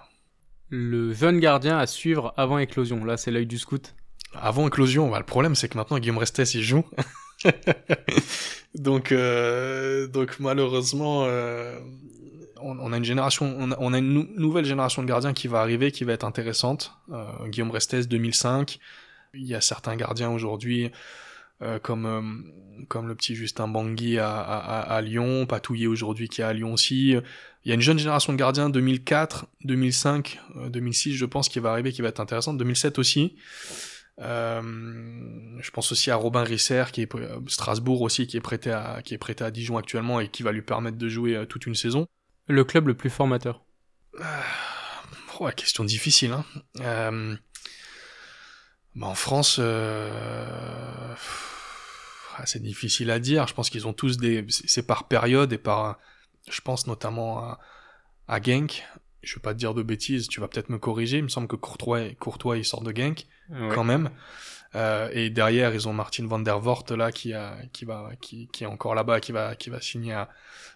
le jeune gardien à suivre avant éclosion. Là, c'est l'œil du scout. Avant éclosion, bah, le problème c'est que maintenant Guillaume Restes il joue. donc, euh, donc malheureusement, euh, on, a une génération, on a, une nouvelle génération de gardiens qui va arriver, qui va être intéressante. Euh, Guillaume Restes 2005. Il y a certains gardiens aujourd'hui. Comme comme le petit Justin Bangui à, à, à Lyon, Patouillet aujourd'hui qui est à Lyon aussi, il y a une jeune génération de gardiens, 2004, 2005, 2006, je pense, qui va arriver, qui va être intéressante. 2007 aussi. Euh, je pense aussi à Robin Risser, qui est euh, Strasbourg aussi, qui est prêté à, qui est prêté à Dijon actuellement et qui va lui permettre de jouer euh, toute une saison. Le club le plus formateur. Oh, question difficile. Hein. Bah, en France, euh, ah, c'est difficile à dire. Je pense qu'ils ont tous des. C'est par période et par. Je pense notamment à, à Genk. Je vais pas te dire de bêtises, tu vas peut-être me corriger. Il me semble que Courtois, Courtois il sort de Genk quand même. Euh, et derrière, ils ont Martin van der Voort là qui a, qui va, qui, qui est encore là-bas, qui va, qui va signer à,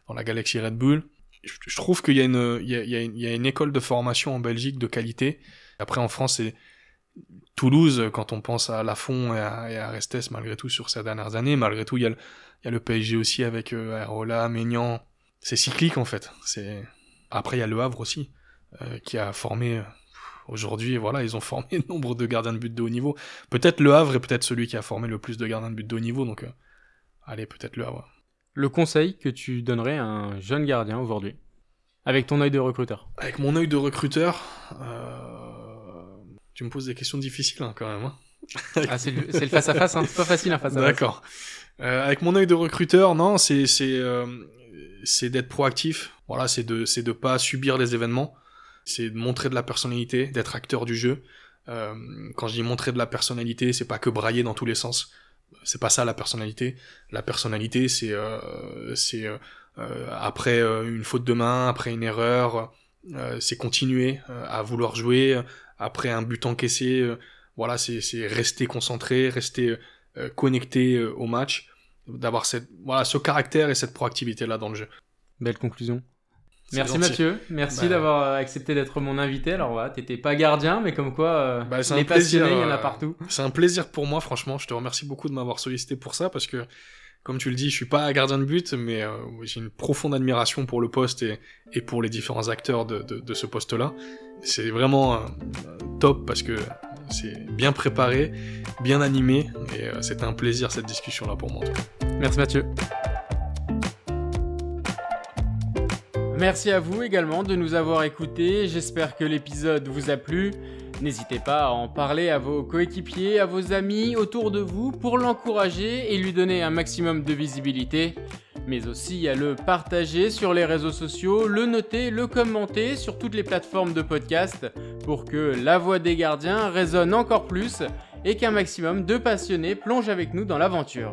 dans la Galaxy Red Bull. Je, je trouve qu'il y a une, il y a, il y, a une, il y a une école de formation en Belgique de qualité. Après, en France, c'est Toulouse, quand on pense à Lafont et à, et à Restes, malgré tout, sur ces dernières années, malgré tout, il y a le, il y a le PSG aussi avec euh, Areola, Maignan. C'est cyclique, en fait. C'est, après, il y a Le Havre aussi, euh, qui a formé, aujourd'hui, voilà, ils ont formé nombre de gardiens de but de haut niveau. Peut-être Le Havre est peut-être celui qui a formé le plus de gardiens de but de haut niveau, donc, euh, allez, peut-être Le Havre. Le conseil que tu donnerais à un jeune gardien aujourd'hui, avec ton œil de recruteur? Avec mon œil de recruteur, euh, tu me poses des questions difficiles hein, quand même. Hein. ah, c'est le, le face à face, hein. c'est pas facile un face à face. D'accord. Euh, avec mon œil de recruteur, non, c'est c'est euh, c'est d'être proactif. Voilà, c'est de c'est de pas subir les événements. C'est de montrer de la personnalité, d'être acteur du jeu. Euh, quand je dis montrer de la personnalité, c'est pas que brailler dans tous les sens. C'est pas ça la personnalité. La personnalité, c'est euh, c'est après une faute de main, après une erreur, c'est continuer à vouloir jouer après un but encaissé. voilà, c'est rester concentré, rester connecté au match, d'avoir cette voilà ce caractère et cette proactivité là dans le jeu. Belle conclusion. Merci Mathieu, merci bah... d'avoir accepté d'être mon invité. Alors voilà, t'étais pas gardien, mais comme quoi, euh, bah, les passionnés, il y en a partout. C'est un plaisir pour moi, franchement. Je te remercie beaucoup de m'avoir sollicité pour ça, parce que, comme tu le dis, je suis pas gardien de but, mais euh, j'ai une profonde admiration pour le poste et, pour les différents acteurs de ce poste-là. C'est vraiment euh, top, parce que c'est bien préparé, bien animé, et euh, c'était un plaisir cette discussion-là pour moi. Merci Mathieu. Merci à vous également de nous avoir écoutés, j'espère que l'épisode vous a plu. N'hésitez pas à en parler à vos coéquipiers, à vos amis autour de vous pour l'encourager et lui donner un maximum de visibilité, mais aussi à le partager sur les réseaux sociaux, le noter, le commenter sur toutes les plateformes de podcast pour que la voix des gardiens résonne encore plus et qu'un maximum de passionnés plongent avec nous dans l'aventure.